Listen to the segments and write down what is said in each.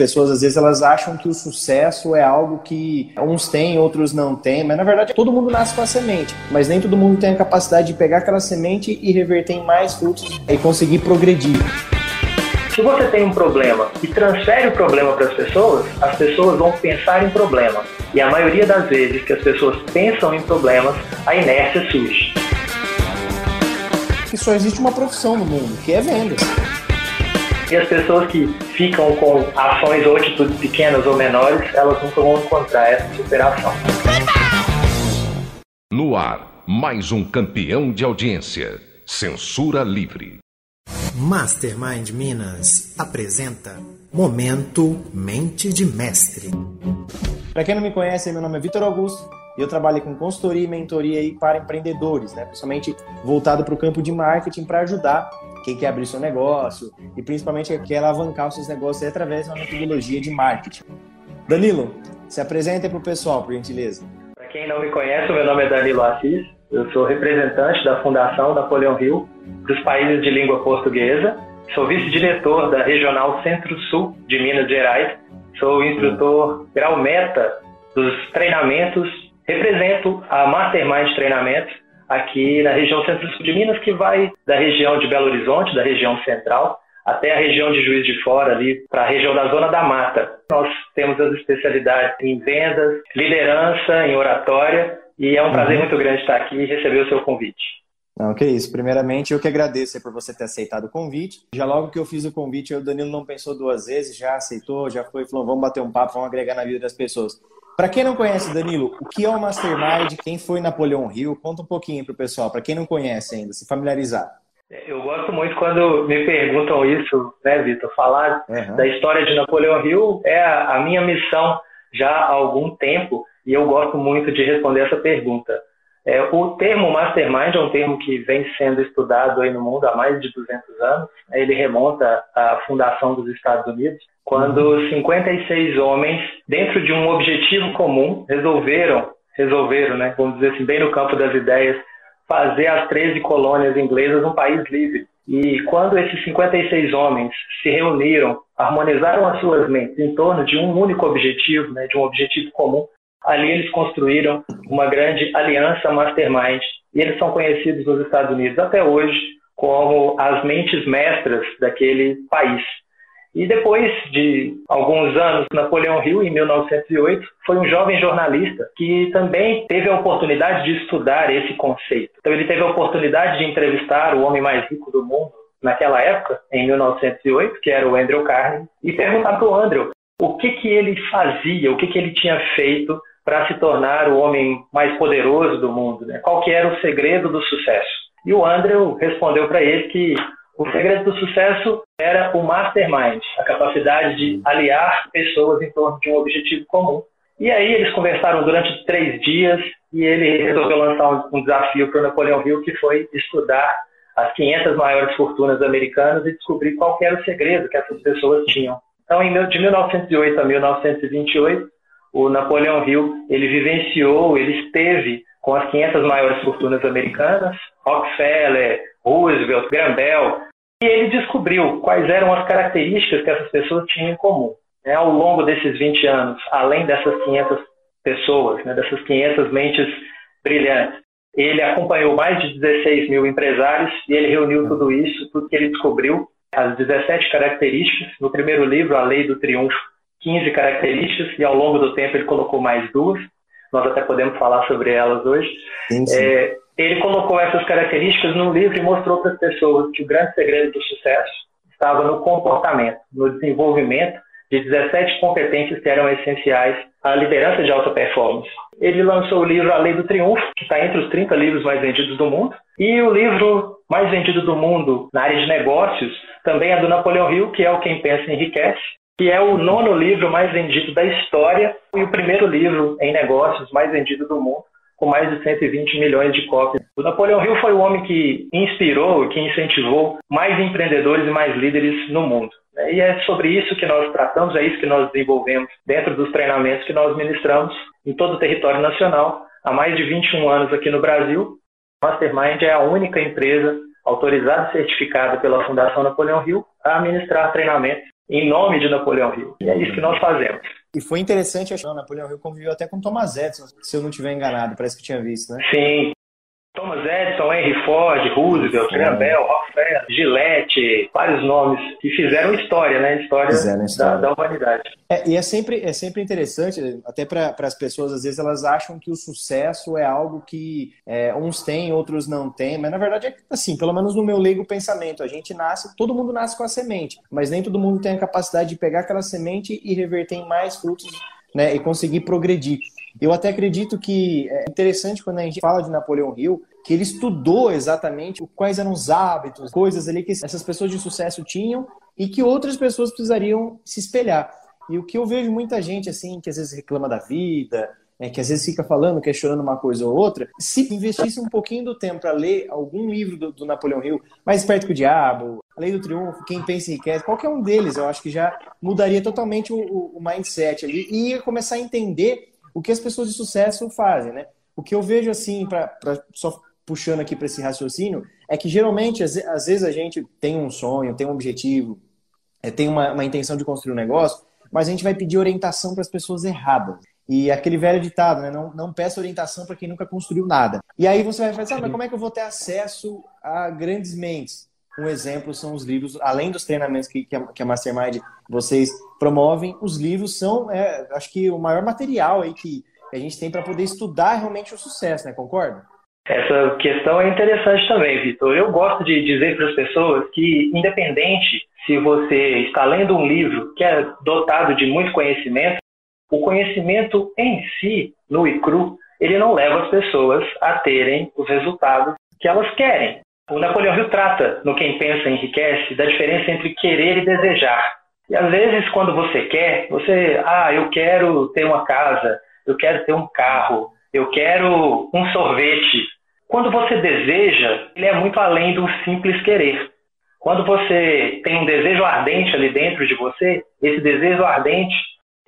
pessoas às vezes elas acham que o sucesso é algo que uns têm, outros não têm, mas na verdade todo mundo nasce com a semente, mas nem todo mundo tem a capacidade de pegar aquela semente e reverter em mais frutos e conseguir progredir. Se você tem um problema e transfere o problema para as pessoas, as pessoas vão pensar em problema. E a maioria das vezes que as pessoas pensam em problemas, a inércia surge. Que só existe uma profissão no mundo, que é vendas. E as pessoas que ficam com ações ou atitudes pequenas ou menores, elas nunca vão encontrar essa superação. No ar, mais um campeão de audiência. Censura livre. Mastermind Minas apresenta Momento Mente de Mestre. Para quem não me conhece, meu nome é Vitor Augusto e eu trabalho com consultoria e mentoria aí para empreendedores, né? principalmente voltado para o campo de marketing para ajudar quem quer abrir seu negócio e principalmente quer alavancar os seus negócios através de uma metodologia de marketing. Danilo, se apresenta para o pessoal, por gentileza. Para quem não me conhece, meu nome é Danilo Assis, eu sou representante da Fundação Napoleão Rio para os países de língua portuguesa, sou vice-diretor da Regional Centro-Sul de Minas Gerais, sou instrutor grau meta dos treinamentos, represento a Mastermind Treinamentos, aqui na região centro-sul de Minas, que vai da região de Belo Horizonte, da região central, até a região de Juiz de Fora, ali para a região da Zona da Mata. Nós temos as especialidades em vendas, liderança, em oratória, e é um prazer uhum. muito grande estar aqui e receber o seu convite. Não, que isso. Primeiramente, eu que agradeço por você ter aceitado o convite. Já logo que eu fiz o convite, o Danilo não pensou duas vezes, já aceitou, já foi, falou, vamos bater um papo, vamos agregar na vida das pessoas. Para quem não conhece, Danilo, o que é o Mastermind? Quem foi Napoleão Hill? Conta um pouquinho para o pessoal, para quem não conhece ainda, se familiarizar. Eu gosto muito quando me perguntam isso, né, Vitor? Falar uhum. da história de Napoleão Hill é a, a minha missão já há algum tempo e eu gosto muito de responder essa pergunta. É, o termo mastermind é um termo que vem sendo estudado aí no mundo há mais de 200 anos. Ele remonta à fundação dos Estados Unidos, quando 56 uhum. homens, dentro de um objetivo comum, resolveram, resolveram, né, vamos dizer assim, bem no campo das ideias, fazer as 13 colônias inglesas um país livre. E quando esses 56 homens se reuniram, harmonizaram as suas mentes em torno de um único objetivo, né, de um objetivo comum, Ali eles construíram uma grande aliança mastermind e eles são conhecidos nos Estados Unidos até hoje como as mentes mestras daquele país. E depois de alguns anos, Napoleão Hill, em 1908, foi um jovem jornalista que também teve a oportunidade de estudar esse conceito. Então, ele teve a oportunidade de entrevistar o homem mais rico do mundo naquela época, em 1908, que era o Andrew Carnegie, e perguntar para o Andrew o que, que ele fazia, o que, que ele tinha feito para se tornar o homem mais poderoso do mundo? Né? Qual que era o segredo do sucesso? E o Andrew respondeu para ele que o segredo do sucesso era o mastermind, a capacidade de aliar pessoas em torno de um objetivo comum. E aí eles conversaram durante três dias e ele resolveu lançar um desafio para o Napoleão Hill, que foi estudar as 500 maiores fortunas americanas e descobrir qual era o segredo que essas pessoas tinham. Então, de 1908 a 1928, o Napoleão Hill, ele vivenciou, ele esteve com as 500 maiores fortunas americanas, Rockefeller, Roosevelt, Graham Bell, e ele descobriu quais eram as características que essas pessoas tinham em comum. Né? Ao longo desses 20 anos, além dessas 500 pessoas, né, dessas 500 mentes brilhantes, ele acompanhou mais de 16 mil empresários e ele reuniu tudo isso, tudo que ele descobriu, as 17 características. No primeiro livro, A Lei do Triunfo, 15 características e ao longo do tempo ele colocou mais duas. Nós até podemos falar sobre elas hoje. Sim, sim. É, ele colocou essas características no livro e mostrou para as pessoas que o grande segredo do sucesso estava no comportamento, no desenvolvimento de 17 competências que eram essenciais à liderança de alta performance. Ele lançou o livro A Lei do Triunfo, que está entre os 30 livros mais vendidos do mundo, e o livro mais vendido do mundo na área de negócios também é do Napoleão Hill, que é o Quem Pensa Enriquece, que é o nono livro mais vendido da história e o primeiro livro em negócios mais vendido do mundo, com mais de 120 milhões de cópias. O Napoleão Hill foi o homem que inspirou que incentivou mais empreendedores e mais líderes no mundo. E é sobre isso que nós tratamos, é isso que nós desenvolvemos dentro dos treinamentos que nós ministramos em todo o território nacional há mais de 21 anos aqui no Brasil. Mastermind é a única empresa autorizada e certificada pela Fundação Napoleão Hill a ministrar treinamentos em nome de Napoleão Hill. E é isso que nós fazemos. E foi interessante, acho que o Napoleão Hill conviveu até com Thomas Edison, se eu não estiver enganado, parece que tinha visto, né? Sim, Thomas Edison, Henry Ford, Roosevelt, Graham Bell, Rockefeller, Gillette, vários nomes que fizeram história, né? História, história. Da, da, humanidade. É, e é sempre, é sempre interessante, até para as pessoas, às vezes elas acham que o sucesso é algo que é, uns têm, outros não têm, mas na verdade é assim, pelo menos no meu leigo pensamento, a gente nasce, todo mundo nasce com a semente, mas nem todo mundo tem a capacidade de pegar aquela semente e reverter em mais frutos né, e conseguir progredir. Eu até acredito que é interessante quando a gente fala de Napoleão Hill, que ele estudou exatamente quais eram os hábitos, coisas ali que essas pessoas de sucesso tinham e que outras pessoas precisariam se espelhar. E o que eu vejo muita gente assim, que às vezes reclama da vida, é, que às vezes fica falando, questionando uma coisa ou outra, se investisse um pouquinho do tempo para ler algum livro do, do, Napoleão Hill, Mais Esperto que o Diabo, A Lei do Triunfo, Quem Pensa e Enriquece, qualquer um deles, eu acho que já mudaria totalmente o, o, o mindset ali e ia começar a entender o que as pessoas de sucesso fazem, né? O que eu vejo assim, para só puxando aqui para esse raciocínio, é que geralmente, às, às, vezes a gente tem um sonho, tem um objetivo, é, tem uma, uma intenção de construir um negócio, mas a gente vai pedir orientação para as pessoas erradas. E aquele velho ditado, né? Não, não peça orientação para quem nunca construiu nada. E aí você vai pensar, ah, mas como é que eu vou ter acesso a grandes mentes? Um exemplo são os livros, além dos treinamentos que, que, a, que a Mastermind vocês promovem, os livros são, é, acho que, o maior material aí que a gente tem para poder estudar realmente o sucesso, né? Concorda? Essa questão é interessante também, Vitor. Eu gosto de dizer para as pessoas que, independente se você está lendo um livro que é dotado de muito conhecimento, o conhecimento em si, no e cru, ele não leva as pessoas a terem os resultados que elas querem. O Napoleão Hill trata, no Quem Pensa Enriquece, da diferença entre querer e desejar. E às vezes, quando você quer, você, ah, eu quero ter uma casa, eu quero ter um carro, eu quero um sorvete. Quando você deseja, ele é muito além do simples querer. Quando você tem um desejo ardente ali dentro de você, esse desejo ardente,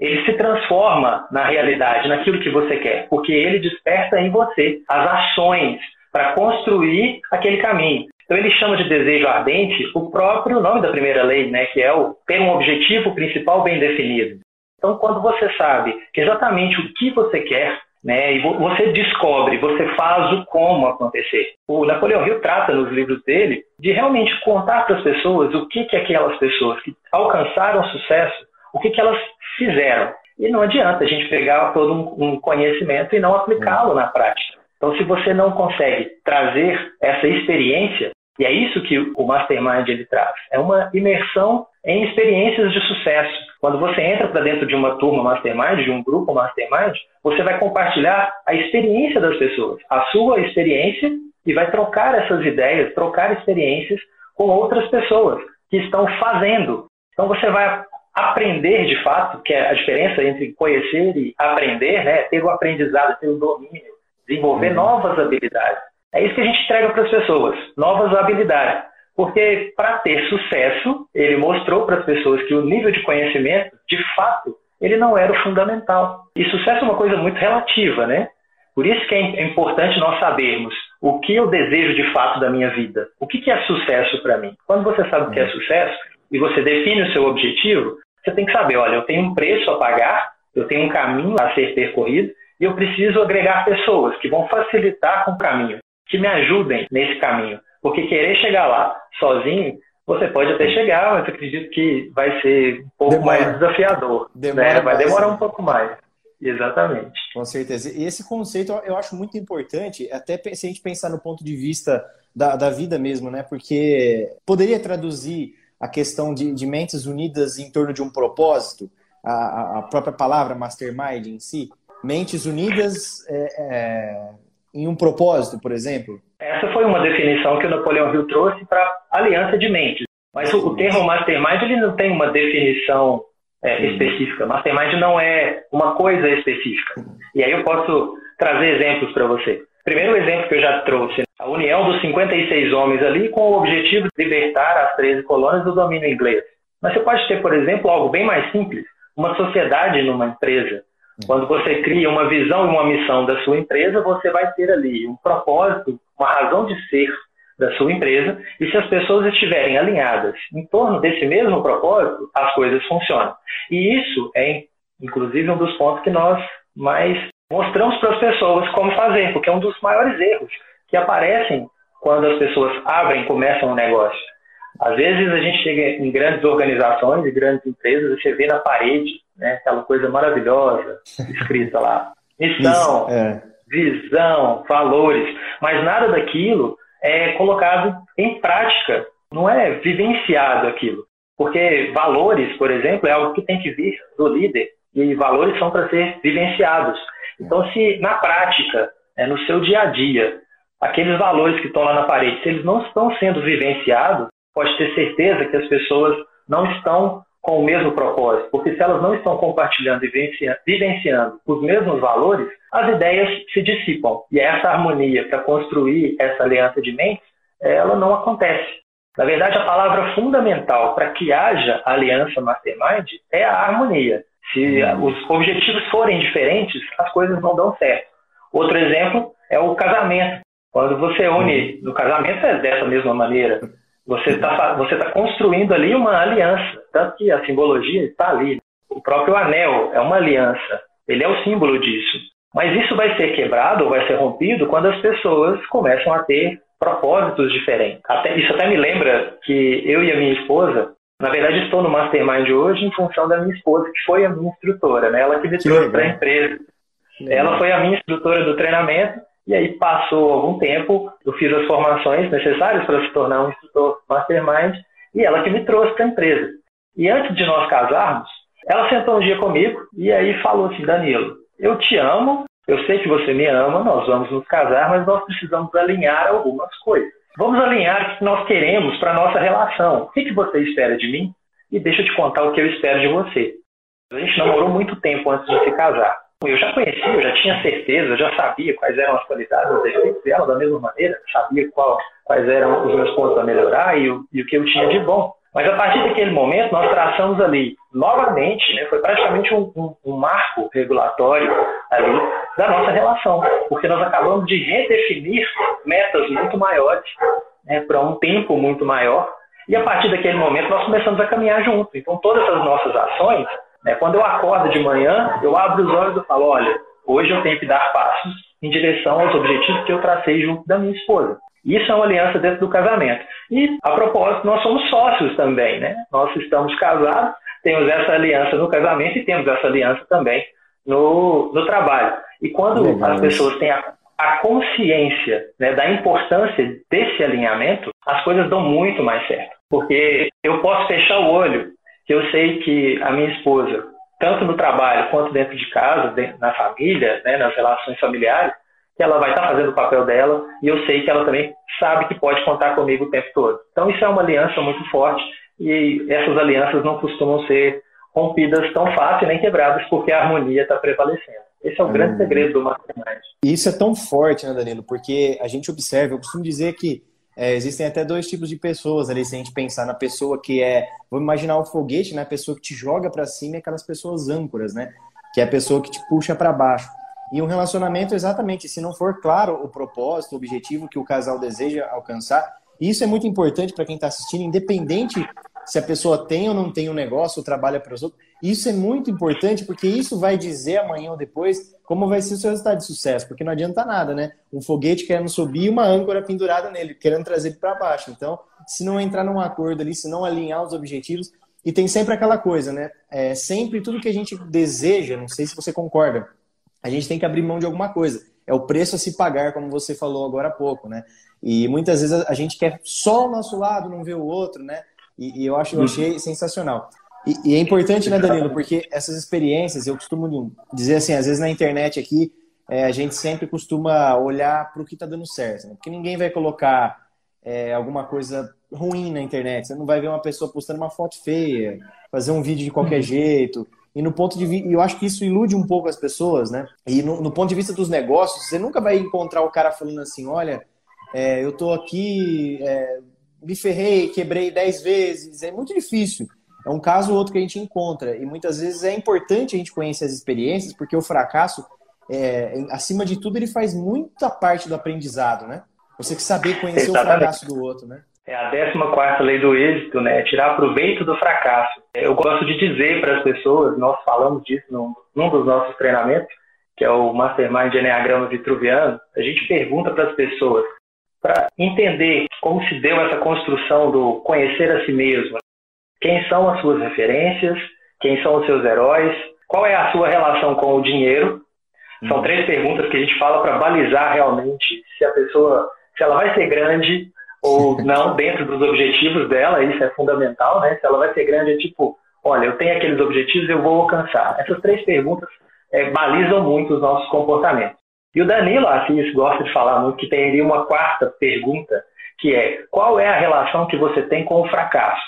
ele se transforma na realidade, naquilo que você quer, porque ele desperta em você as ações para construir aquele caminho. Então ele chama de desejo ardente o próprio nome da primeira lei, né, que é o ter um objetivo principal bem definido. Então quando você sabe exatamente o que você quer, né, e você descobre, você faz o como acontecer. O Napoleão Hill trata nos livros dele de realmente contar para as pessoas o que que aquelas pessoas que alcançaram sucesso, o que que elas fizeram. E não adianta a gente pegar todo um conhecimento e não aplicá-lo na prática. Então, se você não consegue trazer essa experiência, e é isso que o Mastermind ele traz, é uma imersão em experiências de sucesso. Quando você entra para dentro de uma turma Mastermind, de um grupo Mastermind, você vai compartilhar a experiência das pessoas, a sua experiência, e vai trocar essas ideias, trocar experiências com outras pessoas que estão fazendo. Então você vai aprender de fato, que é a diferença entre conhecer e aprender, né? ter o aprendizado, ter o domínio desenvolver uhum. novas habilidades. É isso que a gente entrega para as pessoas, novas habilidades. Porque para ter sucesso, ele mostrou para as pessoas que o nível de conhecimento, de fato, ele não era o fundamental. E sucesso é uma coisa muito relativa, né? Por isso que é importante nós sabermos o que eu desejo de fato da minha vida. O que é sucesso para mim? Quando você sabe o que é uhum. sucesso e você define o seu objetivo, você tem que saber, olha, eu tenho um preço a pagar, eu tenho um caminho a ser percorrido e eu preciso agregar pessoas que vão facilitar com o caminho, que me ajudem nesse caminho. Porque querer chegar lá sozinho, você pode até chegar, mas eu acredito que vai ser um pouco Demora. mais desafiador. Demora né? Vai demorar um pouco mais. Exatamente. Com certeza. E esse conceito eu acho muito importante, até se a gente pensar no ponto de vista da, da vida mesmo, né? Porque poderia traduzir a questão de, de mentes unidas em torno de um propósito, a, a própria palavra mastermind em si, mentes unidas é, é, em um propósito, por exemplo? Essa foi uma definição que o Napoleão Hill trouxe para aliança de mentes. Mas o, o termo mastermind ele não tem uma definição é, específica. Mastermind não é uma coisa específica. E aí eu posso trazer exemplos para você. Primeiro exemplo que eu já trouxe, a união dos 56 homens ali com o objetivo de libertar as 13 colônias do domínio inglês. Mas você pode ter, por exemplo, algo bem mais simples, uma sociedade numa empresa, quando você cria uma visão e uma missão da sua empresa, você vai ter ali um propósito, uma razão de ser, da sua empresa, e se as pessoas estiverem alinhadas em torno desse mesmo propósito, as coisas funcionam. E isso é, inclusive, um dos pontos que nós mais mostramos para as pessoas como fazer, porque é um dos maiores erros que aparecem quando as pessoas abrem começam um negócio. Às vezes a gente chega em grandes organizações e grandes empresas você vê na parede né, aquela coisa maravilhosa escrita lá. Missão, é. visão, valores, mas nada daquilo é colocado em prática, não é vivenciado aquilo. Porque valores, por exemplo, é algo que tem que vir do líder e valores são para ser vivenciados. Então, se na prática, é, no seu dia a dia, aqueles valores que estão lá na parede, se eles não estão sendo vivenciados, pode ter certeza que as pessoas não estão com o mesmo propósito, porque se elas não estão compartilhando e vivenciando os mesmos valores, as ideias se dissipam. E essa harmonia para construir essa aliança de mentes, ela não acontece. Na verdade, a palavra fundamental para que haja aliança mastermind é a harmonia. Se uhum. os objetivos forem diferentes, as coisas não dão certo. Outro exemplo é o casamento. Quando você une uhum. no casamento é dessa mesma maneira. Você está você tá construindo ali uma aliança, tanto que a simbologia está ali. O próprio anel é uma aliança, ele é o símbolo disso. Mas isso vai ser quebrado ou vai ser rompido quando as pessoas começam a ter propósitos diferentes. Até, isso até me lembra que eu e a minha esposa, na verdade, estou no Mastermind hoje em função da minha esposa, que foi a minha instrutora, né? ela que me trouxe para a empresa. Ela foi a minha instrutora do treinamento e aí passou algum tempo, eu fiz as formações necessárias para se tornar um instrutor mastermind e ela que me trouxe para a empresa. E antes de nós casarmos, ela sentou um dia comigo e aí falou assim, Danilo, eu te amo, eu sei que você me ama, nós vamos nos casar, mas nós precisamos alinhar algumas coisas. Vamos alinhar o que nós queremos para a nossa relação. O que, que você espera de mim? E deixa eu te contar o que eu espero de você. A gente namorou muito tempo antes de se casar. Eu já conhecia, eu já tinha certeza, eu já sabia quais eram as qualidades, os defeitos dela da mesma maneira, sabia qual, quais eram os meus pontos a melhorar e o, e o que eu tinha de bom. Mas a partir daquele momento, nós traçamos ali, novamente, né, foi praticamente um, um, um, marco regulatório ali da nossa relação, porque nós acabamos de redefinir metas muito maiores, né, para um tempo muito maior, e a partir daquele momento nós começamos a caminhar junto. Então, todas as nossas ações né? Quando eu acordo de manhã, eu abro os olhos e falo, olha, hoje eu tenho que dar passos em direção aos objetivos que eu tracei junto da minha esposa. Isso é uma aliança dentro do casamento. E, a propósito, nós somos sócios também, né? Nós estamos casados, temos essa aliança no casamento e temos essa aliança também no, no trabalho. E quando Legal. as pessoas têm a, a consciência né, da importância desse alinhamento, as coisas dão muito mais certo. Porque eu posso fechar o olho eu sei que a minha esposa, tanto no trabalho quanto dentro de casa, na família, né, nas relações familiares, que ela vai estar fazendo o papel dela e eu sei que ela também sabe que pode contar comigo o tempo todo. Então isso é uma aliança muito forte e essas alianças não costumam ser rompidas tão fácil nem quebradas porque a harmonia está prevalecendo. Esse é o hum. grande segredo do mastermind. Isso é tão forte, né, Danilo? Porque a gente observa, eu costumo dizer que é, existem até dois tipos de pessoas ali, se a gente pensar na pessoa que é, vamos imaginar o foguete, né? A pessoa que te joga para cima e aquelas pessoas âncoras, né? Que é a pessoa que te puxa para baixo. E um relacionamento, exatamente, se não for claro o propósito, o objetivo que o casal deseja alcançar, isso é muito importante para quem está assistindo, independente se a pessoa tem ou não tem um negócio ou trabalha para os outros. Isso é muito importante porque isso vai dizer amanhã ou depois como vai ser o seu resultado de sucesso, porque não adianta nada, né? Um foguete querendo subir e uma âncora pendurada nele, querendo trazer ele para baixo. Então, se não entrar num acordo ali, se não alinhar os objetivos, e tem sempre aquela coisa, né? É, sempre tudo que a gente deseja, não sei se você concorda, a gente tem que abrir mão de alguma coisa. É o preço a se pagar, como você falou agora há pouco, né? E muitas vezes a gente quer só o nosso lado, não vê o outro, né? E, e eu acho, eu achei sensacional. E, e, é importante, né, Danilo, porque essas experiências, eu costumo dizer assim, às vezes na internet aqui, é, a gente sempre costuma olhar para o que está dando certo, né? porque ninguém vai colocar é, alguma coisa ruim na internet. Você não vai ver uma pessoa postando uma foto feia, fazer um vídeo de qualquer uhum. jeito. E no ponto de vista, eu acho que isso ilude um pouco as pessoas, né? E no, no, ponto de vista dos negócios, você nunca vai encontrar o cara falando assim, olha, é, eu tô aqui, é, me ferrei, quebrei dez vezes. É muito difícil. É um caso ou outro que a gente encontra. E muitas vezes é importante a gente conhecer as experiências, porque o fracasso, é, acima de tudo, ele faz muita parte do aprendizado, né? Você que saber conhecer Exatamente. o fracasso do outro, né? É a 14 lei do êxito, né? Tirar proveito do fracasso. Eu gosto de dizer para as pessoas, nós falamos disso num, num dos nossos treinamentos, que é o Mastermind Enneagrama Vitruviano, a gente pergunta para as pessoas para entender como se deu essa construção do conhecer a si mesmo. Quem são as suas referências? Quem são os seus heróis? Qual é a sua relação com o dinheiro? São uhum. três perguntas que a gente fala para balizar realmente se a pessoa, se ela vai ser grande ou não dentro dos objetivos dela, isso é fundamental, né? Se ela vai ser grande, é tipo, olha, eu tenho aqueles objetivos, eu vou alcançar. Essas três perguntas é, balizam muito os nossos comportamentos. E o Danilo Assis gosta de falar muito que teria uma quarta pergunta, que é qual é a relação que você tem com o fracasso?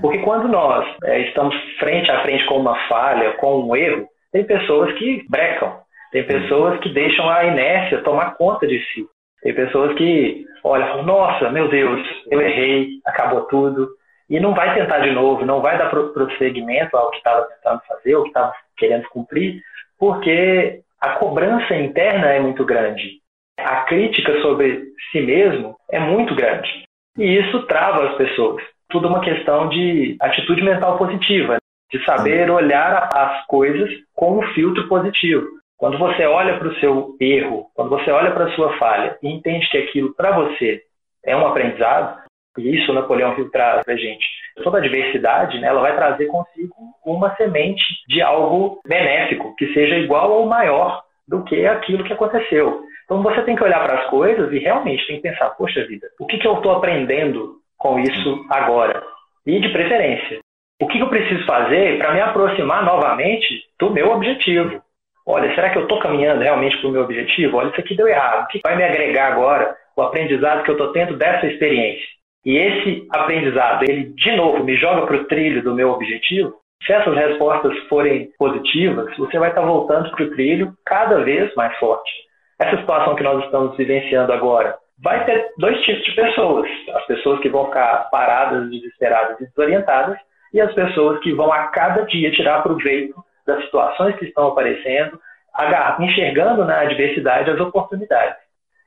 Porque quando nós é, estamos frente a frente com uma falha, com um erro, tem pessoas que brecam, tem pessoas que deixam a inércia tomar conta de si. Tem pessoas que olham, nossa, meu Deus, eu errei, acabou tudo, e não vai tentar de novo, não vai dar prosseguimento ao que estava tentando fazer, ao que estava querendo cumprir, porque a cobrança interna é muito grande. A crítica sobre si mesmo é muito grande. E isso trava as pessoas. Tudo uma questão de atitude mental positiva, de saber olhar as coisas com um filtro positivo. Quando você olha para o seu erro, quando você olha para a sua falha e entende que aquilo para você é um aprendizado, e isso o Napoleão Hill traz para a gente. Toda adversidade, né, ela vai trazer consigo uma semente de algo benéfico, que seja igual ou maior do que aquilo que aconteceu. Então você tem que olhar para as coisas e realmente tem que pensar, poxa vida, o que, que eu estou aprendendo com isso agora? E de preferência, o que, que eu preciso fazer para me aproximar novamente do meu objetivo? Olha, será que eu estou caminhando realmente para o meu objetivo? Olha, isso aqui deu errado. O que vai me agregar agora? O aprendizado que eu estou tendo dessa experiência. E esse aprendizado, ele de novo me joga para o trilho do meu objetivo. Se essas respostas forem positivas, você vai estar voltando para o trilho cada vez mais forte. Essa situação que nós estamos vivenciando agora vai ter dois tipos de pessoas: as pessoas que vão ficar paradas, desesperadas e desorientadas, e as pessoas que vão a cada dia tirar proveito das situações que estão aparecendo, enxergando na adversidade as oportunidades.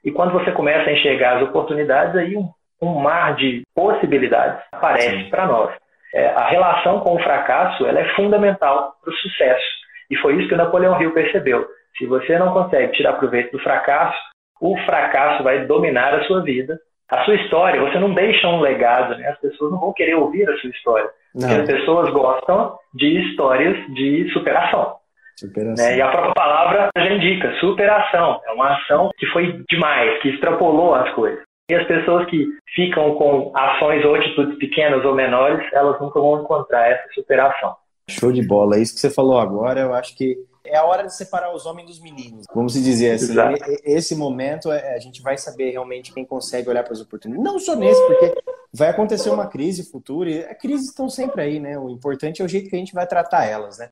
E quando você começa a enxergar as oportunidades, aí um um mar de possibilidades aparece para nós. É, a relação com o fracasso ela é fundamental para o sucesso. E foi isso que o Napoleão Hill percebeu. Se você não consegue tirar proveito do fracasso, o fracasso vai dominar a sua vida, a sua história. Você não deixa um legado, né? as pessoas não vão querer ouvir a sua história. Não. Porque as pessoas gostam de histórias de superação. superação. Né? E a própria palavra já indica, superação. É uma ação que foi demais, que extrapolou as coisas. E as pessoas que ficam com ações ou atitudes pequenas ou menores, elas nunca vão encontrar essa superação. Show de bola. Isso que você falou agora, eu acho que é a hora de separar os homens dos meninos. Vamos dizer assim, Exato. esse momento é, a gente vai saber realmente quem consegue olhar para as oportunidades. Não só nesse, porque vai acontecer uma crise futura e as crises estão sempre aí, né? O importante é o jeito que a gente vai tratar elas, né?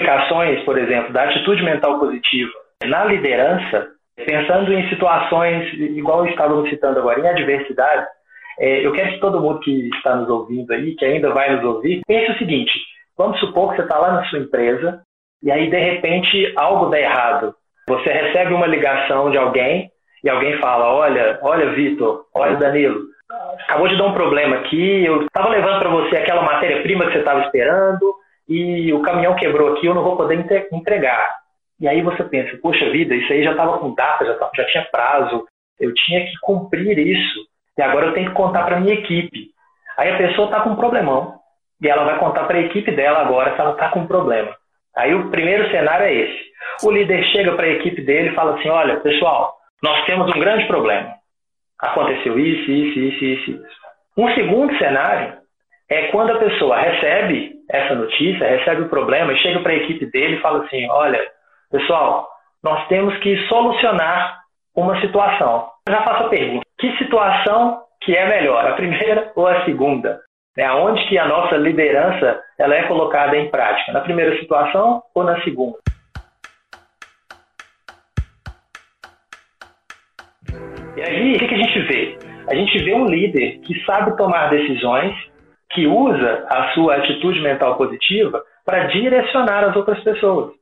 Aplicações, por exemplo, da atitude mental positiva na liderança, pensando em situações, igual estávamos citando agora, em adversidade, é, eu quero que todo mundo que está nos ouvindo aí, que ainda vai nos ouvir, pense o seguinte: vamos supor que você está lá na sua empresa e aí de repente algo dá errado. Você recebe uma ligação de alguém e alguém fala: Olha, olha, Vitor, olha, Danilo, acabou de dar um problema aqui. Eu estava levando para você aquela matéria-prima que você estava esperando e o caminhão quebrou aqui, eu não vou poder entregar. E aí você pensa, poxa vida, isso aí já estava com data, já, tava, já tinha prazo, eu tinha que cumprir isso, e agora eu tenho que contar para minha equipe. Aí a pessoa está com um problemão, e ela vai contar para a equipe dela agora se ela está com um problema. Aí o primeiro cenário é esse. O líder chega para a equipe dele e fala assim, olha, pessoal, nós temos um grande problema. Aconteceu isso, isso, isso, isso, isso. Um segundo cenário é quando a pessoa recebe essa notícia, recebe o problema e chega para a equipe dele e fala assim: olha, pessoal, nós temos que solucionar uma situação. Eu já faço a pergunta: que situação que é melhor, a primeira ou a segunda? É aonde que a nossa liderança ela é colocada em prática? Na primeira situação ou na segunda? E aí, o que a gente vê? A gente vê um líder que sabe tomar decisões que usa a sua atitude mental positiva para direcionar as outras pessoas.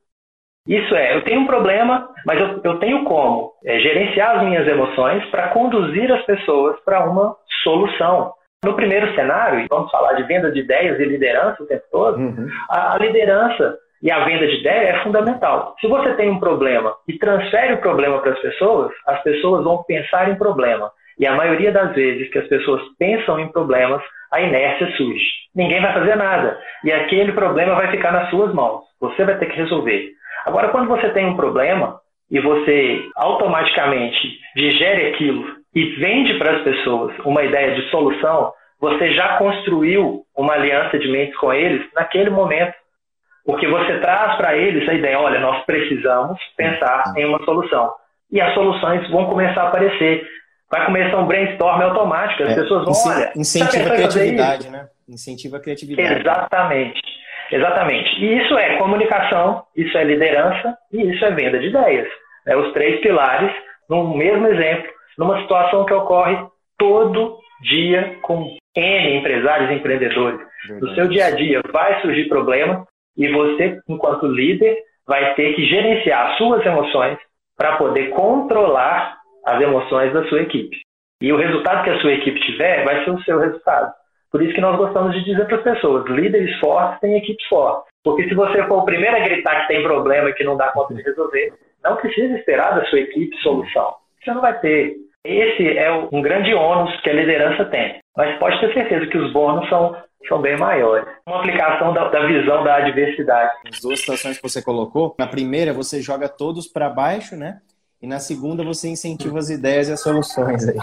Isso é, eu tenho um problema, mas eu, eu tenho como é, gerenciar as minhas emoções para conduzir as pessoas para uma solução. No primeiro cenário, e vamos falar de venda de ideias e liderança o tempo todo, uhum. a, a liderança e a venda de ideia é fundamental. Se você tem um problema e transfere o problema para as pessoas, as pessoas vão pensar em problema. E a maioria das vezes que as pessoas pensam em problemas, a inércia surge. Ninguém vai fazer nada. E aquele problema vai ficar nas suas mãos. Você vai ter que resolver. Agora, quando você tem um problema e você automaticamente digere aquilo e vende para as pessoas uma ideia de solução, você já construiu uma aliança de mentes com eles naquele momento. Porque você traz para eles a ideia, olha, nós precisamos pensar em uma solução. E as soluções vão começar a aparecer. Vai começar um brainstorm automático, as é, pessoas vão, olha... Incentiva a criatividade, né? Incentiva a criatividade. Exatamente. Exatamente. E isso é comunicação, isso é liderança e isso é venda de ideias. É os três pilares, no mesmo exemplo, numa situação que ocorre todo dia com N empresários e empreendedores. Verdade. No seu dia a dia vai surgir problema e você, enquanto líder, vai ter que gerenciar suas emoções para poder controlar as emoções da sua equipe. E o resultado que a sua equipe tiver vai ser o seu resultado. Por isso que nós gostamos de dizer para as pessoas, líderes fortes têm equipes fortes. Porque se você for o primeiro a gritar que tem problema e que não dá conta de resolver, não precisa esperar da sua equipe solução. Você não vai ter. Esse é um grande ônus que a liderança tem. Mas pode ter certeza que os bônus são, são bem maiores. Uma aplicação da, da visão da adversidade. As duas situações que você colocou, na primeira você joga todos para baixo, né? E na segunda você incentiva as ideias e as soluções aí.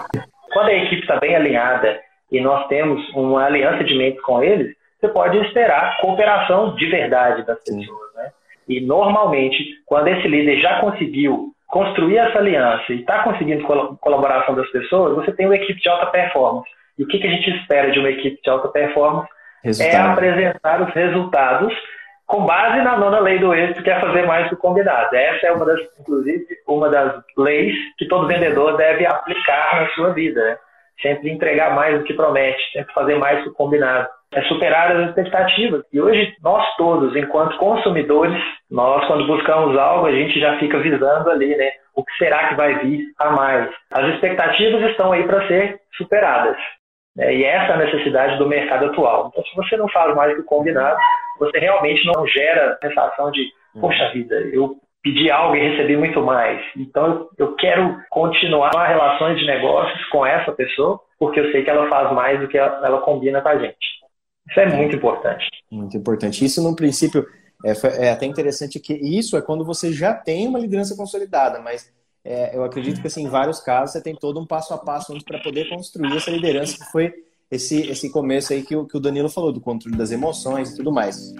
Quando a equipe está bem alinhada e nós temos uma aliança de mentes com eles, você pode esperar cooperação de verdade das pessoas. Né? E normalmente, quando esse líder já conseguiu construir essa aliança e está conseguindo colaboração das pessoas, você tem uma equipe de alta performance. E o que, que a gente espera de uma equipe de alta performance? É Resultado. É apresentar os resultados com base na nona lei do êxito, que é fazer mais do combinado. Essa é uma das, inclusive, uma das leis que todo vendedor deve aplicar na sua vida. Né? sempre entregar mais do que promete, sempre fazer mais do combinado. É superar as expectativas. E hoje, nós todos, enquanto consumidores, nós, quando buscamos algo, a gente já fica visando ali, né? O que será que vai vir a mais? As expectativas estão aí para ser superadas. Né? E essa é a necessidade do mercado atual. Então, se você não faz mais do que combinado, você realmente não gera a sensação de, poxa vida, eu pedir algo e receber muito mais. Então, eu quero continuar relações de negócios com essa pessoa, porque eu sei que ela faz mais do que ela, combina com a gente. Isso é muito importante. Muito importante. Isso, no princípio, é, é até interessante que isso é quando você já tem uma liderança consolidada, mas é, eu acredito que, assim, em vários casos, você tem todo um passo a passo para poder construir essa liderança, que foi esse, esse começo aí que o, que o Danilo falou, do controle das emoções e tudo mais.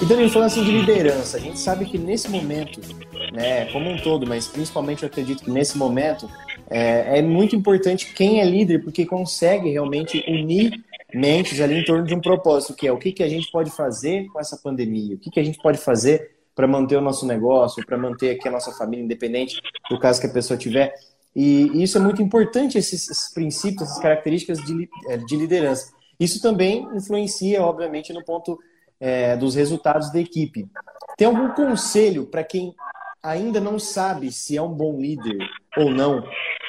E Danilo, falando assim de liderança, a gente sabe que nesse momento, né, como um todo, mas principalmente eu acredito que nesse momento, é, é muito importante quem é líder, porque consegue realmente unir mentes ali em torno de um propósito, que é o que, que a gente pode fazer com essa pandemia, o que, que a gente pode fazer para manter o nosso negócio, para manter aqui a nossa família independente do caso que a pessoa tiver. E isso é muito importante, esses, esses princípios, essas características de, de liderança. Isso também influencia, obviamente, no ponto é, dos resultados da equipe. Tem algum conselho para quem ainda não sabe se é um bom líder ou não?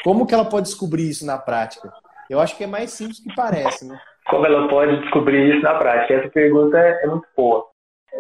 Como que ela pode descobrir isso na prática? Eu acho que é mais simples que parece, né? Como ela pode descobrir isso na prática? Essa pergunta é muito boa.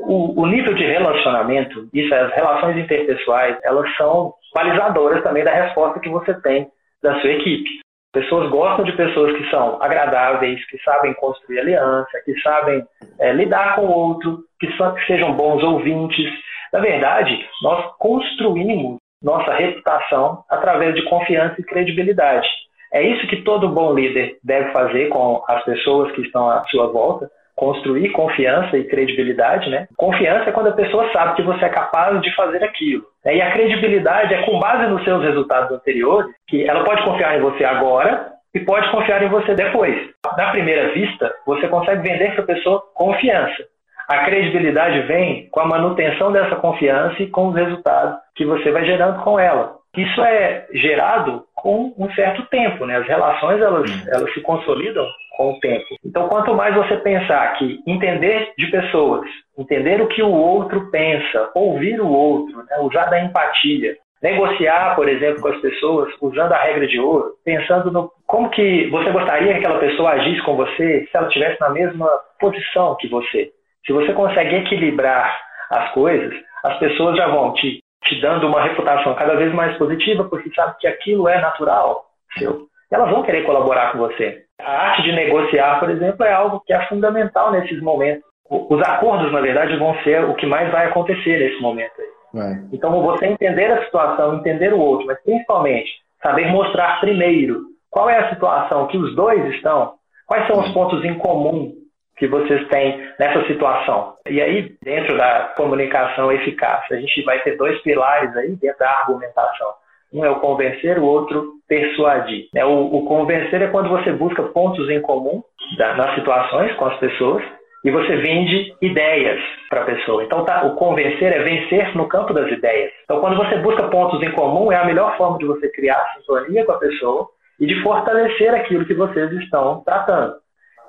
O, o nível de relacionamento, isso, as relações interpessoais, elas são balizadoras também da resposta que você tem da sua equipe. Pessoas gostam de pessoas que são agradáveis, que sabem construir aliança, que sabem é, lidar com o outro, que, são, que sejam bons ouvintes. Na verdade, nós construímos nossa reputação através de confiança e credibilidade. É isso que todo bom líder deve fazer com as pessoas que estão à sua volta, construir confiança e credibilidade, né? Confiança é quando a pessoa sabe que você é capaz de fazer aquilo. E a credibilidade é com base nos seus resultados anteriores, que ela pode confiar em você agora e pode confiar em você depois. Na primeira vista, você consegue vender para a pessoa confiança. A credibilidade vem com a manutenção dessa confiança e com os resultados que você vai gerando com ela. Isso é gerado com um certo tempo, né? As relações elas, elas se consolidam com o tempo. Então, quanto mais você pensar que entender de pessoas, entender o que o outro pensa, ouvir o outro, né? usar da empatia, negociar, por exemplo, com as pessoas usando a regra de ouro, pensando no como que você gostaria que aquela pessoa agisse com você se ela estivesse na mesma posição que você. Se você consegue equilibrar as coisas, as pessoas já vão te, te dando uma reputação cada vez mais positiva, porque sabe que aquilo é natural seu. Elas vão querer colaborar com você. A arte de negociar, por exemplo, é algo que é fundamental nesses momentos. Os acordos, na verdade, vão ser o que mais vai acontecer nesse momento. É. Então, você entender a situação, entender o outro, mas principalmente saber mostrar primeiro qual é a situação que os dois estão, quais são os pontos em comum que vocês têm nessa situação. E aí, dentro da comunicação eficaz, a gente vai ter dois pilares aí dentro da argumentação. Um é o convencer, o outro persuadir. É, o, convencer é quando você busca pontos em comum nas situações com as pessoas e você vende ideias para a pessoa. Então, tá, o convencer é vencer no campo das ideias. Então, quando você busca pontos em comum, é a melhor forma de você criar sintonia com a pessoa e de fortalecer aquilo que vocês estão tratando.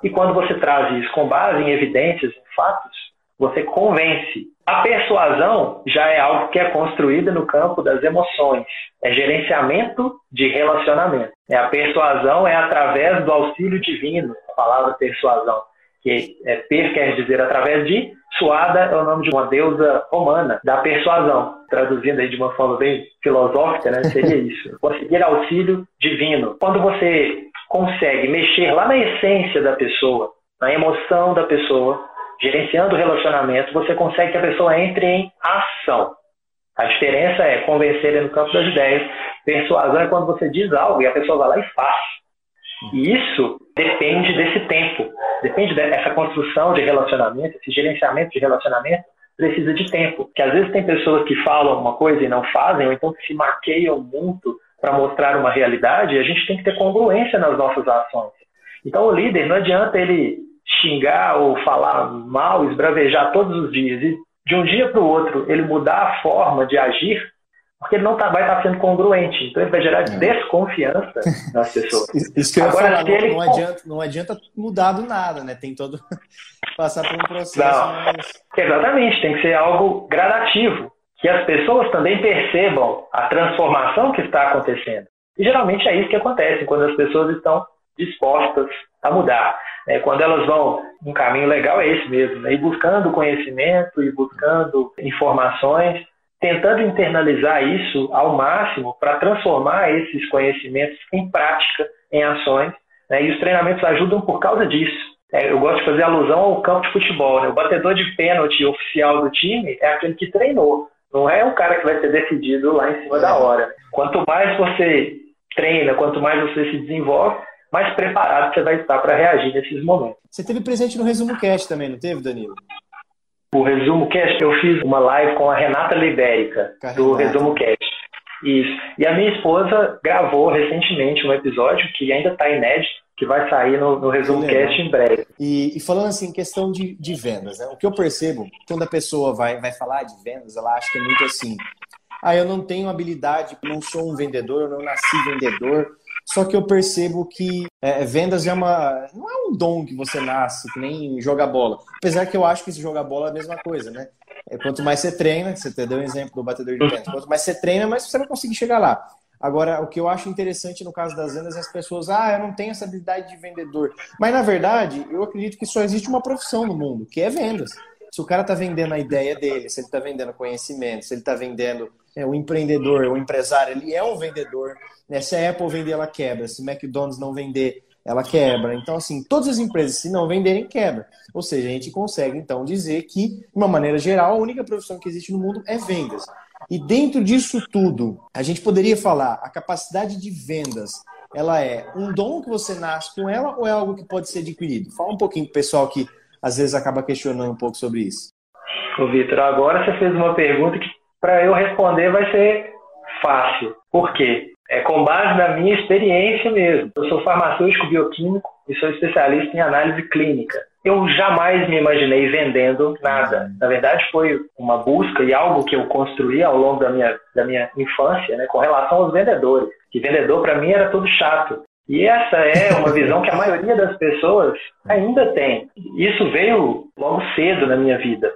E quando você traz isso com base em evidências, em fatos, você convence. A persuasão já é algo que é construído no campo das emoções. É gerenciamento de relacionamento. É, a persuasão é através do auxílio divino, a palavra persuasão, que é, per quer dizer através de, suada é o nome de uma deusa romana, da persuasão. Traduzindo aí de uma forma bem filosófica, né, seria isso. Conseguir auxílio divino. Quando você consegue mexer lá na essência da pessoa, na emoção da pessoa, gerenciando o relacionamento, você consegue que a pessoa entre em ação. A diferença é convencer no campo das ideias, persuasão é quando você diz algo e a pessoa vai lá e faz. E isso depende desse tempo, depende dessa construção de relacionamento, esse gerenciamento de relacionamento precisa de tempo. Porque às vezes tem pessoas que falam uma coisa e não fazem, ou então que se maqueiam muito para mostrar uma realidade, a gente tem que ter congruência nas nossas ações. Então o líder não adianta ele xingar ou falar mal, esbravejar todos os dias e de um dia para o outro ele mudar a forma de agir, porque ele não tá, vai estar tá sendo congruente. Então ele vai gerar é. desconfiança nas pessoas. Isso que eu Agora, falar, não, ele... não, adianta, não adianta mudar do nada, né? Tem todo passar por um processo. Mas... Exatamente, tem que ser algo gradativo que as pessoas também percebam a transformação que está acontecendo. E geralmente é isso que acontece quando as pessoas estão dispostas a mudar. É, quando elas vão, um caminho legal é esse mesmo, né? buscando conhecimento, e buscando informações, tentando internalizar isso ao máximo para transformar esses conhecimentos em prática, em ações. Né? E os treinamentos ajudam por causa disso. É, eu gosto de fazer alusão ao campo de futebol. Né? O batedor de pênalti oficial do time é aquele que treinou. Não é o cara que vai ser decidido lá em cima da hora. Quanto mais você treina, quanto mais você se desenvolve, mais preparado você vai estar para reagir nesses momentos. Você teve presente no Resumo Cast também, não teve, Danilo? O Resumo Cast, eu fiz uma live com a Renata Libérica, do Resumo Cast. Isso. E a minha esposa gravou recentemente um episódio que ainda está inédito, que vai sair no, no Resumo Cast em breve. E, e, falando assim, questão de, de vendas, né? o que eu percebo, quando a pessoa vai, vai falar de vendas, ela acha que é muito assim, ah, eu não tenho habilidade, não sou um vendedor, eu não nasci vendedor, só que eu percebo que é, vendas é uma. Não é um dom que você nasce, que nem jogar bola. Apesar que eu acho que jogar bola é a mesma coisa, né? É, quanto mais você treina, você deu um exemplo do batedor de pênalti, quanto mais você treina, mais você vai conseguir chegar lá. Agora, o que eu acho interessante no caso das vendas é as pessoas, ah, eu não tenho essa habilidade de vendedor. Mas, na verdade, eu acredito que só existe uma profissão no mundo, que é vendas. Se o cara está vendendo a ideia dele, se ele está vendendo conhecimento, se ele está vendendo é, o empreendedor, o empresário, ele é um vendedor. Né? Se a Apple vender, ela quebra. Se McDonald's não vender, ela quebra. Então, assim, todas as empresas, se não venderem, quebra. Ou seja, a gente consegue, então, dizer que, de uma maneira geral, a única profissão que existe no mundo é vendas. E dentro disso tudo, a gente poderia falar a capacidade de vendas, ela é um dom que você nasce com ela ou é algo que pode ser adquirido? Fala um pouquinho pro pessoal que às vezes acaba questionando um pouco sobre isso. Ô, Vitor, agora você fez uma pergunta que para eu responder vai ser fácil. Por quê? É com base na minha experiência mesmo. Eu sou farmacêutico bioquímico e sou especialista em análise clínica. Eu jamais me imaginei vendendo nada. Na verdade, foi uma busca e algo que eu construí ao longo da minha, da minha infância, né, com relação aos vendedores. Que vendedor, para mim, era tudo chato. E essa é uma visão que a maioria das pessoas ainda tem. Isso veio logo cedo na minha vida.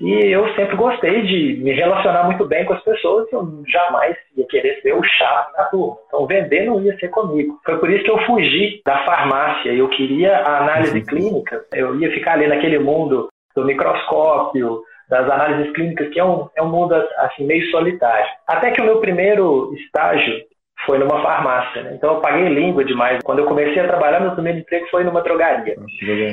E eu sempre gostei de me relacionar muito bem com as pessoas e eu jamais ia querer ser o chato na turma. Então, vender não ia ser comigo. Foi por isso que eu fugi da farmácia. Eu queria a análise clínica. Eu ia ficar ali naquele mundo do microscópio, das análises clínicas, que é um, é um mundo assim meio solitário. Até que o meu primeiro estágio foi numa farmácia. Né? Então eu paguei língua demais. Quando eu comecei a trabalhar, meu primeiro emprego foi numa drogaria.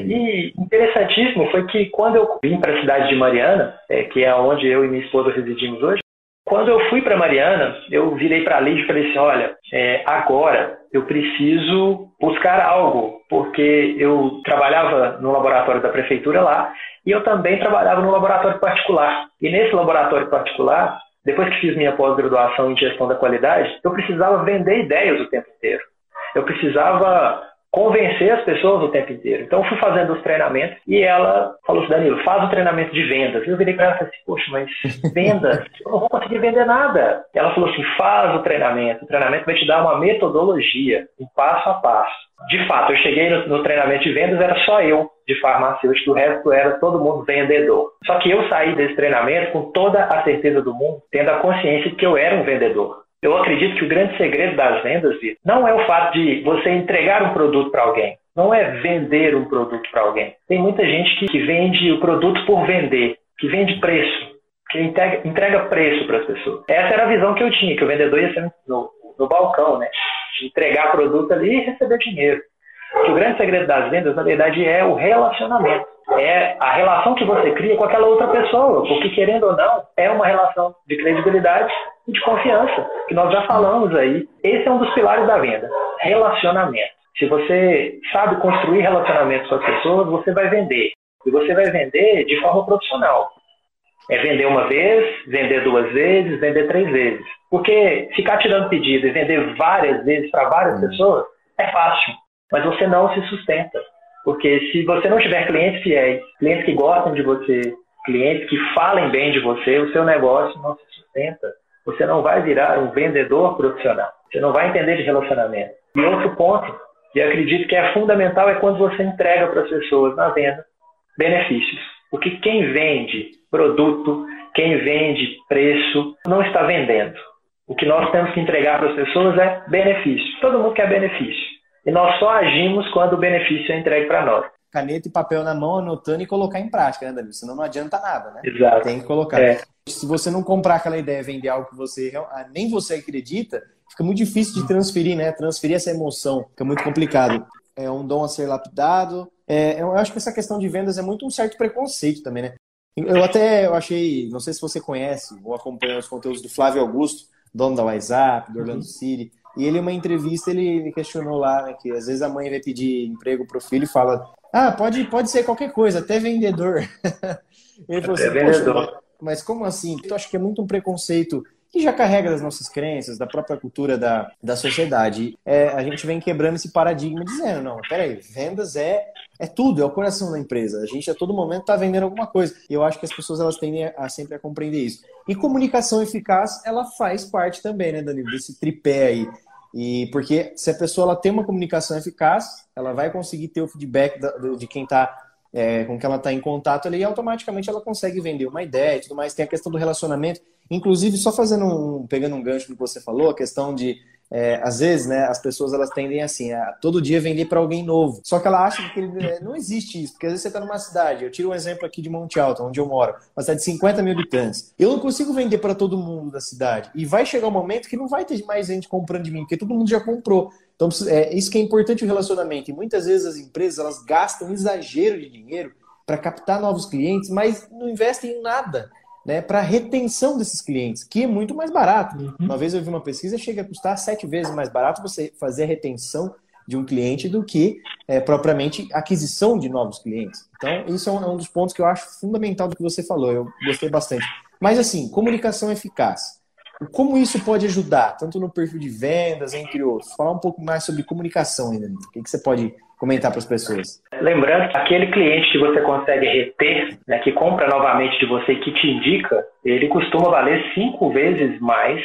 E interessantíssimo foi que quando eu vim para a cidade de Mariana, é, que é onde eu e minha esposa residimos hoje, quando eu fui para Mariana, eu virei para a Lídia e falei assim: olha, é, agora eu preciso buscar algo, porque eu trabalhava no laboratório da prefeitura lá e eu também trabalhava no laboratório particular. E nesse laboratório particular, depois que fiz minha pós-graduação em gestão da qualidade, eu precisava vender ideias o tempo inteiro. Eu precisava convencer as pessoas o tempo inteiro. Então, eu fui fazendo os treinamentos e ela falou assim, Danilo, faz o treinamento de vendas. Eu virei para ela e falei assim, poxa, mas vendas? Eu não vou conseguir vender nada. Ela falou assim, faz o treinamento. O treinamento vai te dar uma metodologia, um passo a passo de fato, eu cheguei no, no, treinamento de vendas, era só eu de farmacêutico, o resto era todo mundo vendedor. Só que eu saí desse treinamento com toda a certeza do mundo, tendo a consciência de que eu era um vendedor. Eu acredito que o grande segredo das vendas, Vitor, não é o fato de você entregar um produto para alguém. Não é vender um produto para alguém. Tem muita gente que, que vende o produto por vender, que vende preço, que entrega, entrega preço para as pessoas. Essa era a visão que eu tinha, que o vendedor ia ser no, no balcão, né? de entregar produto ali e receber dinheiro. o grande segredo das vendas, na verdade, é o relacionamento. É a relação que você cria com aquela outra pessoa, porque querendo ou não, é uma relação de credibilidade e de confiança, que nós já falamos aí. Esse é um dos pilares da venda, relacionamento. Se você sabe construir relacionamentos com as pessoas, você vai vender. E você vai vender de forma profissional. É vender uma vez, vender duas vezes, vender três vezes. Porque ficar tirando pedido e vender várias vezes para várias hum. pessoas é fácil, mas você não se sustenta. Porque se você não tiver clientes fiéis, clientes que gostam de você, clientes que falem bem de você, o seu negócio não se sustenta. Você não vai virar um vendedor profissional. Você não vai entender de relacionamento. E outro ponto, e acredito que é fundamental, é quando você entrega para as pessoas na venda benefícios. Porque quem vende produto, quem vende preço, não está vendendo. O que nós temos que entregar para as pessoas é benefício. Todo mundo quer benefício. E nós só agimos quando o benefício é entregue para nós. Caneta e papel na mão, anotando e colocar em prática, né, Danilo? Senão não adianta nada, né? Exato. Tem que colocar. É. Se você não comprar aquela ideia, vender algo que você ah, nem você acredita, fica muito difícil de transferir, né? Transferir essa emoção, fica muito complicado. É um dom a ser lapidado. É, eu acho que essa questão de vendas é muito um certo preconceito também, né? Eu até eu achei, não sei se você conhece ou acompanha os conteúdos do Flávio Augusto, dono da WhatsApp, do Orlando uhum. City. E ele, em uma entrevista, ele questionou lá né, que às vezes a mãe vai pedir emprego para o filho e fala: Ah, pode, pode ser qualquer coisa, até vendedor. ele falou até assim: vendedor. mas como assim? Eu acho que é muito um preconceito que já carrega das nossas crenças, da própria cultura da, da sociedade. É, a gente vem quebrando esse paradigma dizendo, não, peraí, vendas é, é tudo, é o coração da empresa. A gente a todo momento está vendendo alguma coisa. E eu acho que as pessoas elas tendem a, a, sempre a compreender isso. E comunicação eficaz, ela faz parte também, né, Danilo, desse tripé aí. E porque se a pessoa ela tem uma comunicação eficaz, ela vai conseguir ter o feedback da, de quem está é, com quem ela está em contato ali, automaticamente ela consegue vender uma ideia e tudo mais. Tem a questão do relacionamento. Inclusive, só fazendo um, pegando um gancho no que você falou, a questão de é, às vezes, né, as pessoas elas tendem assim a todo dia vender para alguém novo. Só que ela acha que é, não existe isso, porque às vezes você está numa cidade. Eu tiro um exemplo aqui de Monte Alto, onde eu moro, uma cidade de 50 mil habitantes. Eu não consigo vender para todo mundo da cidade. E vai chegar um momento que não vai ter mais gente comprando de mim, porque todo mundo já comprou. Então, é isso que é importante o relacionamento. E muitas vezes as empresas elas gastam um exagero de dinheiro para captar novos clientes, mas não investem em nada né, para retenção desses clientes, que é muito mais barato. Uhum. Uma vez eu vi uma pesquisa, chega a custar sete vezes mais barato você fazer a retenção de um cliente do que é, propriamente aquisição de novos clientes. Então, isso é um, é um, dos pontos que eu acho fundamental do que você falou. Eu gostei bastante. Mas, assim, comunicação eficaz. Como isso pode ajudar, tanto no perfil de vendas, entre outros? Falar um pouco mais sobre comunicação ainda. O que, que você pode comentar para as pessoas? Lembrando que aquele cliente que você consegue reter, né, que compra novamente de você, que te indica, ele costuma valer cinco vezes mais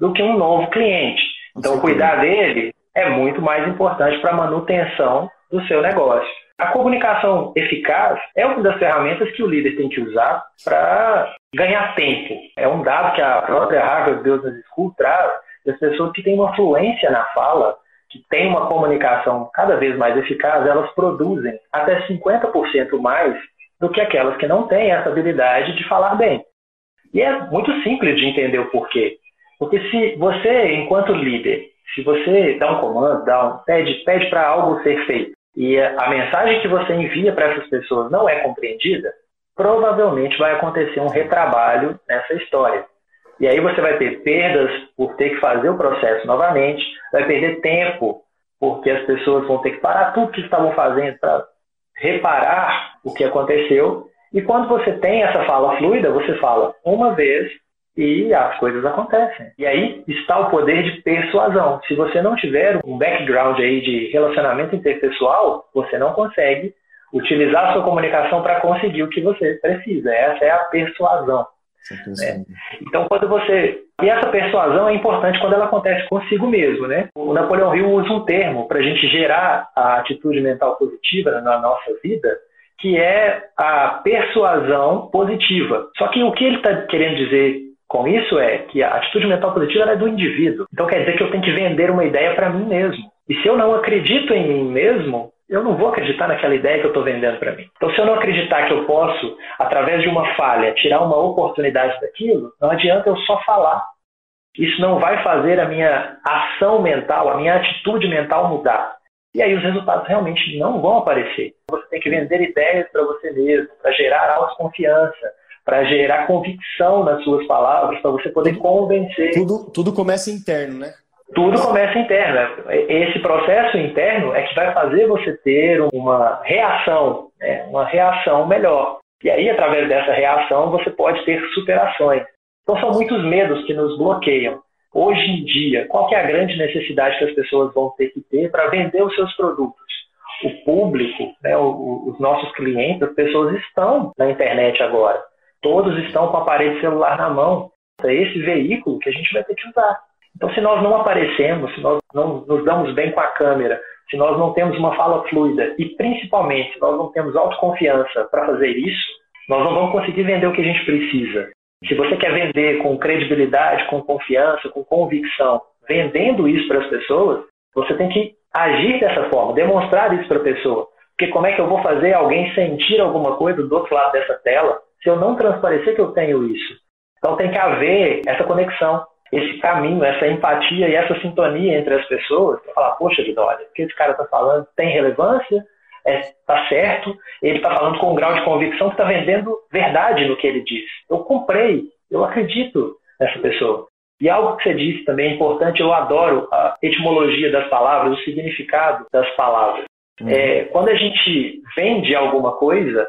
do que um novo cliente. Então, cuidar dele é muito mais importante para a manutenção do seu negócio. A comunicação eficaz é uma das ferramentas que o líder tem que usar para ganhar tempo. É um dado que a própria Harvard Business School traz das pessoas que têm uma fluência na fala, que têm uma comunicação cada vez mais eficaz, elas produzem até 50% mais do que aquelas que não têm essa habilidade de falar bem. E é muito simples de entender o porquê. Porque se você, enquanto líder, se você dá um comando, dá um, pede, pede para algo ser feito, e a mensagem que você envia para essas pessoas não é compreendida, provavelmente vai acontecer um retrabalho nessa história. E aí você vai ter perdas por ter que fazer o processo novamente, vai perder tempo, porque as pessoas vão ter que parar tudo que estavam fazendo para reparar o que aconteceu. E quando você tem essa fala fluida, você fala uma vez, e as coisas acontecem. E aí está o poder de persuasão. Se você não tiver um background aí de relacionamento interpessoal, você não consegue utilizar a sua comunicação para conseguir o que você precisa. Essa é a persuasão. Né? Então, quando você. E essa persuasão é importante quando ela acontece consigo mesmo. Né? O Napoleão Hill usa um termo para a gente gerar a atitude mental positiva na nossa vida, que é a persuasão positiva. Só que o que ele está querendo dizer com isso é que a atitude mental positiva é do indivíduo. Então quer dizer que eu tenho que vender uma ideia para mim mesmo. E se eu não acredito em mim mesmo, eu não vou acreditar naquela ideia que eu estou vendendo para mim. Então, se eu não acreditar que eu posso, através de uma falha, tirar uma oportunidade daquilo, não adianta eu só falar. Isso não vai fazer a minha ação mental, a minha atitude mental mudar. E aí os resultados realmente não vão aparecer. Você tem que vender ideias para você mesmo, para gerar autoconfiança, para gerar convicção nas suas palavras, para você poder convencer. Tudo, tudo começa interno, né? Tudo começa interno. Esse processo interno é que vai fazer você ter uma reação, né? uma reação melhor. E aí, através dessa reação, você pode ter superações. Então, são muitos medos que nos bloqueiam. Hoje em dia, qual é a grande necessidade que as pessoas vão ter que ter para vender os seus produtos? O público, né, os nossos clientes, as pessoas estão na internet agora. Todos estão com o aparelho celular na mão. É esse veículo que a gente vai ter que usar. Então, se nós não aparecemos, se nós não nos damos bem com a câmera, se nós não temos uma fala fluida e, principalmente, se nós não temos autoconfiança para fazer isso, nós não vamos conseguir vender o que a gente precisa. Se você quer vender com credibilidade, com confiança, com convicção, vendendo isso para as pessoas, você tem que agir dessa forma, demonstrar isso para a pessoa. Porque como é que eu vou fazer alguém sentir alguma coisa do outro lado dessa tela se eu não transparecer que eu tenho isso. Então tem que haver essa conexão, esse caminho, essa empatia e essa sintonia entre as pessoas para falar, poxa vida, olha, o que esse cara está falando tem relevância, está é, certo, ele está falando com um grau de convicção que está vendendo verdade no que ele diz. Eu comprei, eu acredito nessa pessoa. E algo que você disse também é importante, eu adoro a etimologia das palavras, o significado das palavras. Uhum. É, quando a gente vende alguma coisa,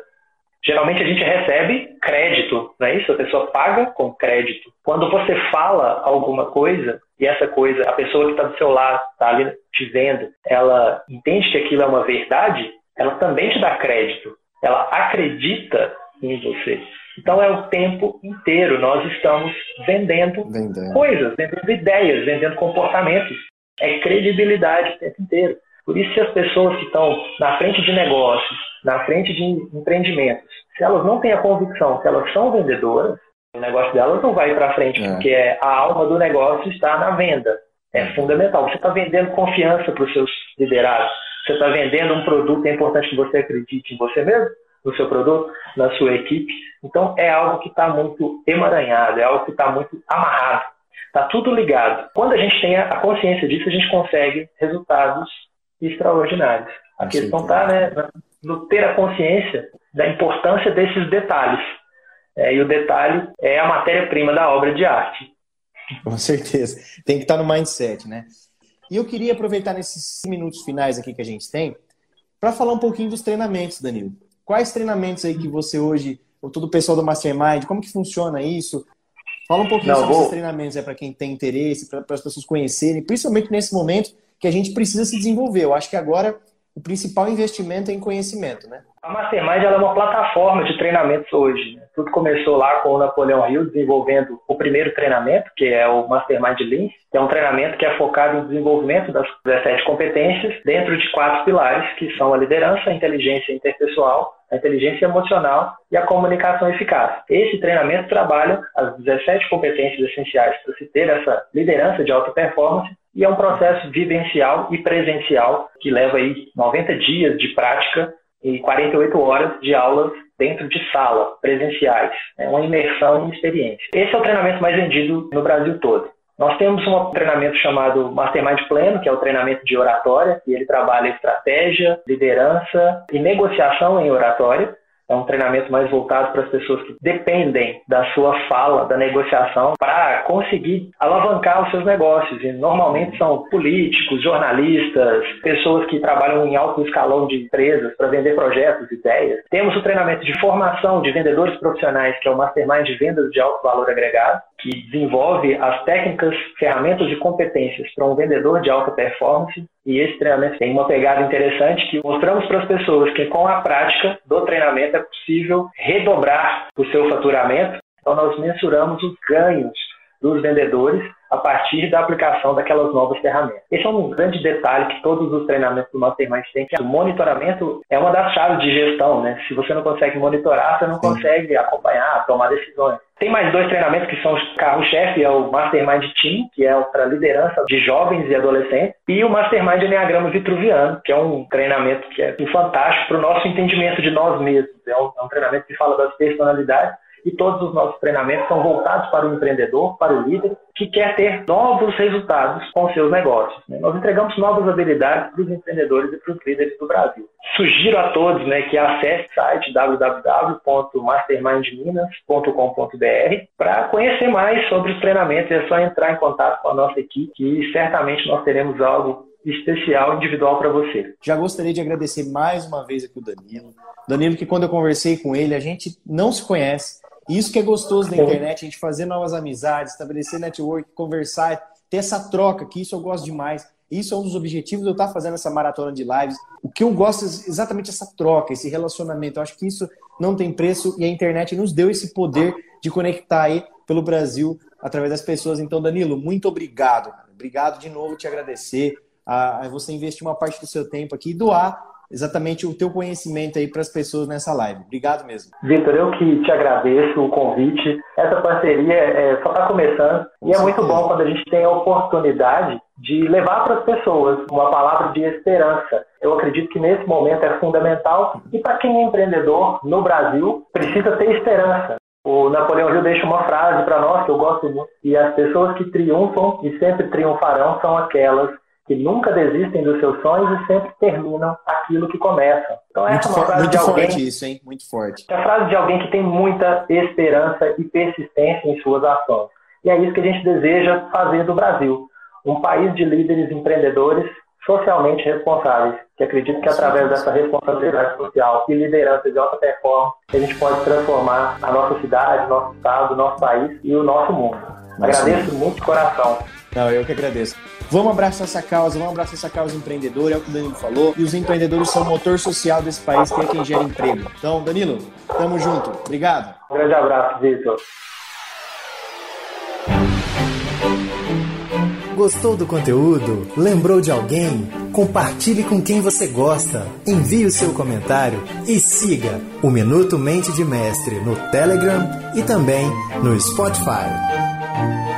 Geralmente a gente recebe crédito, não é isso? A pessoa paga com crédito. Quando você fala alguma coisa e essa coisa, a pessoa que está do seu lado, está ali te vendo, ela entende que aquilo é uma verdade, ela também te dá crédito. Ela acredita em você. Então é o tempo inteiro nós estamos vendendo, vendendo. coisas, vendendo ideias, vendendo comportamentos. É credibilidade o tempo inteiro. Por isso, se as pessoas que estão na frente de negócios, na frente de empreendimentos, se elas não têm a convicção que elas são vendedoras, o negócio delas não vai para frente, é. porque a alma do negócio está na venda. É fundamental. Você está vendendo confiança para os seus liderados. Você está vendendo um produto, é importante que você acredite em você mesmo, no seu produto, na sua equipe. Então, é algo que está muito emaranhado, é algo que está muito amarrado. Está tudo ligado. Quando a gente tem a consciência disso, a gente consegue resultados extraordinários. A questão está né, no ter a consciência da importância desses detalhes. É, e o detalhe é a matéria-prima da obra de arte. Com certeza. Tem que estar no mindset, né? E eu queria aproveitar nesses minutos finais aqui que a gente tem para falar um pouquinho dos treinamentos, Danilo. Quais treinamentos aí que você hoje, ou todo o pessoal do Mastermind, como que funciona isso? Fala um pouquinho Não, sobre vou... esses treinamentos é para quem tem interesse, para as pessoas conhecerem, principalmente nesse momento que a gente precisa se desenvolver. Eu acho que agora o principal investimento é em conhecimento, né? A Mastermind é uma plataforma de treinamentos hoje. Né? Tudo começou lá com o Napoleão Hill desenvolvendo o primeiro treinamento, que é o Mastermind Lean, que é um treinamento que é focado em desenvolvimento das 17 competências dentro de quatro pilares, que são a liderança, a inteligência interpessoal, a inteligência emocional e a comunicação eficaz. Esse treinamento trabalha as 17 competências essenciais para se ter essa liderança de alta performance e é um processo vivencial e presencial que leva aí 90 dias de prática e 48 horas de aulas dentro de sala, presenciais. É uma imersão em experiência. Esse é o treinamento mais vendido no Brasil todo. Nós temos um treinamento chamado Mastermind Pleno, que é o treinamento de oratória, e ele trabalha estratégia, liderança e negociação em oratória. É um treinamento mais voltado para as pessoas que dependem da sua fala, da negociação, para conseguir alavancar os seus negócios. E normalmente são políticos, jornalistas, pessoas que trabalham em alto escalão de empresas para vender projetos, ideias. Temos o treinamento de formação de vendedores profissionais, que é o Mastermind de Vendas de Alto Valor Agregado, que desenvolve as técnicas, ferramentas e competências para um vendedor de alta performance. E esse treinamento tem uma pegada interessante que mostramos para as pessoas que com a prática do treinamento é possível redobrar o seu faturamento. Então nós mensuramos os ganhos dos vendedores a partir da aplicação daquelas novas ferramentas. Esse é um grande detalhe que todos os treinamentos do Mastermind têm, que o monitoramento é uma das chaves de gestão, né? Se você não consegue monitorar, você não consegue acompanhar, tomar decisões. Tem mais dois treinamentos que são os carro-chefe, é o Mastermind Team, que é para liderança de jovens e adolescentes, e o Mastermind Enneagrama Vitruviano, que é um treinamento que é fantástico para o nosso entendimento de nós mesmos. É um, é um treinamento que fala das personalidades e todos os nossos treinamentos são voltados para o empreendedor, para o líder, que quer ter novos resultados com seus negócios. Né? Nós entregamos novas habilidades para os empreendedores e para os líderes do Brasil. Sugiro a todos né, que acessem o site www.mastermindminas.com.br para conhecer mais sobre os treinamentos. É só entrar em contato com a nossa equipe e certamente nós teremos algo especial, individual para você. Já gostaria de agradecer mais uma vez aqui o Danilo. Danilo, que quando eu conversei com ele, a gente não se conhece, isso que é gostoso da internet, a gente fazer novas amizades, estabelecer network, conversar, ter essa troca, que isso eu gosto demais. Isso é um dos objetivos de eu estar fazendo essa maratona de lives. O que eu gosto é exatamente essa troca, esse relacionamento. Eu acho que isso não tem preço e a internet nos deu esse poder de conectar aí pelo Brasil através das pessoas. Então, Danilo, muito obrigado. Obrigado de novo, te agradecer a, a você investir uma parte do seu tempo aqui e doar exatamente o teu conhecimento aí para as pessoas nessa live. Obrigado mesmo. Vitor, eu que te agradeço o convite. Essa parceria é, só está começando Com e é muito bom quando a gente tem a oportunidade de levar para as pessoas uma palavra de esperança. Eu acredito que nesse momento é fundamental e para quem é empreendedor no Brasil precisa ter esperança. O Napoleão Hill deixa uma frase para nós que eu gosto muito, e as pessoas que triunfam e sempre triunfarão são aquelas que nunca desistem dos seus sonhos e sempre terminam aquilo que começam. Então essa é uma frase muito de alguém, forte isso, hein? Muito forte. É a frase de alguém que tem muita esperança e persistência em suas ações. E é isso que a gente deseja fazer do Brasil, um país de líderes empreendedores socialmente responsáveis, que acredito que através dessa responsabilidade social e liderança de alta performance, a gente pode transformar a nossa cidade, nosso estado, nosso país e o nosso mundo. Agradeço muito de coração. Não, eu que agradeço. Vamos abraçar essa causa, vamos abraçar essa causa empreendedora, é o que o Danilo falou. E os empreendedores são o motor social desse país, que é quem gera emprego. Então, Danilo, tamo junto. Obrigado. Um grande abraço, Vitor. Gostou do conteúdo? Lembrou de alguém? Compartilhe com quem você gosta. Envie o seu comentário e siga o Minuto Mente de Mestre no Telegram e também no Spotify.